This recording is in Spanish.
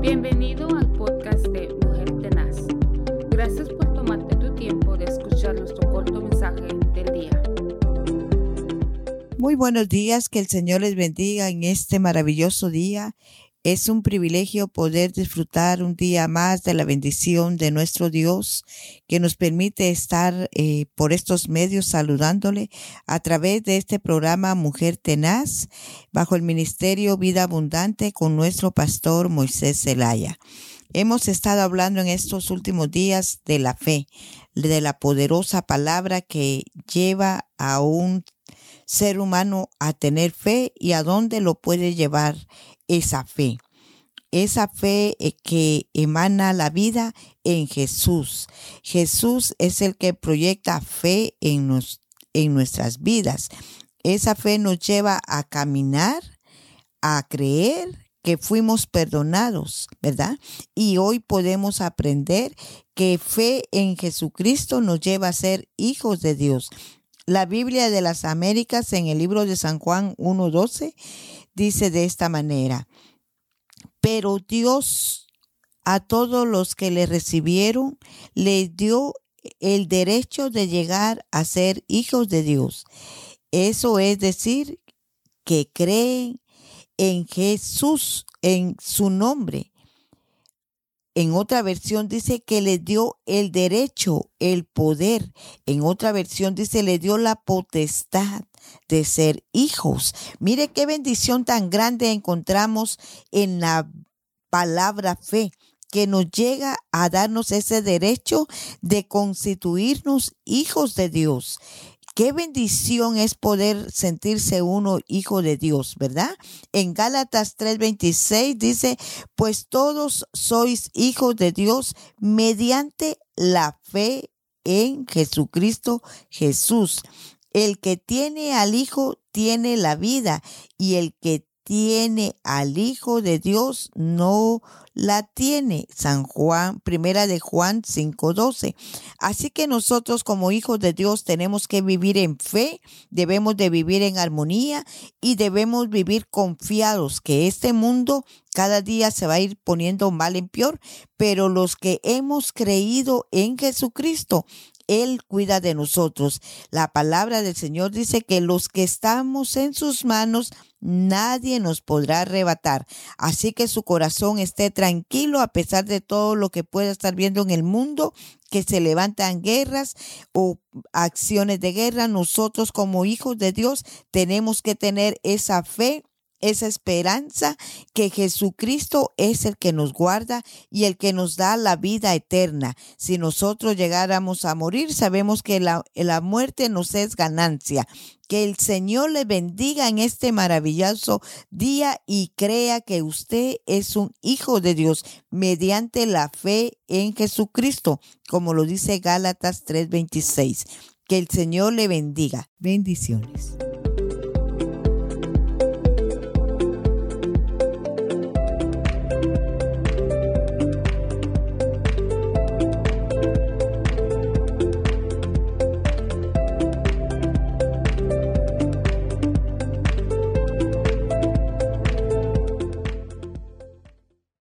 Bienvenido al podcast de Mujer Tenaz. Gracias por tomarte tu tiempo de escuchar nuestro corto mensaje del día. Muy buenos días, que el Señor les bendiga en este maravilloso día. Es un privilegio poder disfrutar un día más de la bendición de nuestro Dios que nos permite estar eh, por estos medios saludándole a través de este programa Mujer Tenaz bajo el Ministerio Vida Abundante con nuestro pastor Moisés Zelaya. Hemos estado hablando en estos últimos días de la fe, de la poderosa palabra que lleva a un ser humano a tener fe y a dónde lo puede llevar esa fe. Esa fe eh, que emana la vida en Jesús. Jesús es el que proyecta fe en, en nuestras vidas. Esa fe nos lleva a caminar, a creer que fuimos perdonados, ¿verdad? Y hoy podemos aprender que fe en Jesucristo nos lleva a ser hijos de Dios. La Biblia de las Américas en el libro de San Juan 1.12 dice de esta manera, pero Dios a todos los que le recibieron les dio el derecho de llegar a ser hijos de Dios. Eso es decir, que creen en Jesús, en su nombre. En otra versión dice que le dio el derecho, el poder. En otra versión dice le dio la potestad de ser hijos. Mire qué bendición tan grande encontramos en la palabra fe que nos llega a darnos ese derecho de constituirnos hijos de Dios. Qué bendición es poder sentirse uno hijo de Dios, ¿verdad? En Gálatas 3:26 dice, pues todos sois hijos de Dios mediante la fe en Jesucristo Jesús. El que tiene al Hijo tiene la vida y el que tiene al Hijo de Dios no la tiene. San Juan, primera de Juan 5:12. Así que nosotros como hijos de Dios tenemos que vivir en fe, debemos de vivir en armonía y debemos vivir confiados que este mundo cada día se va a ir poniendo mal en peor, pero los que hemos creído en Jesucristo él cuida de nosotros. La palabra del Señor dice que los que estamos en sus manos, nadie nos podrá arrebatar. Así que su corazón esté tranquilo a pesar de todo lo que pueda estar viendo en el mundo, que se levantan guerras o acciones de guerra. Nosotros como hijos de Dios tenemos que tener esa fe esa esperanza que Jesucristo es el que nos guarda y el que nos da la vida eterna. Si nosotros llegáramos a morir, sabemos que la, la muerte nos es ganancia. Que el Señor le bendiga en este maravilloso día y crea que usted es un hijo de Dios mediante la fe en Jesucristo, como lo dice Gálatas 3:26. Que el Señor le bendiga. Bendiciones.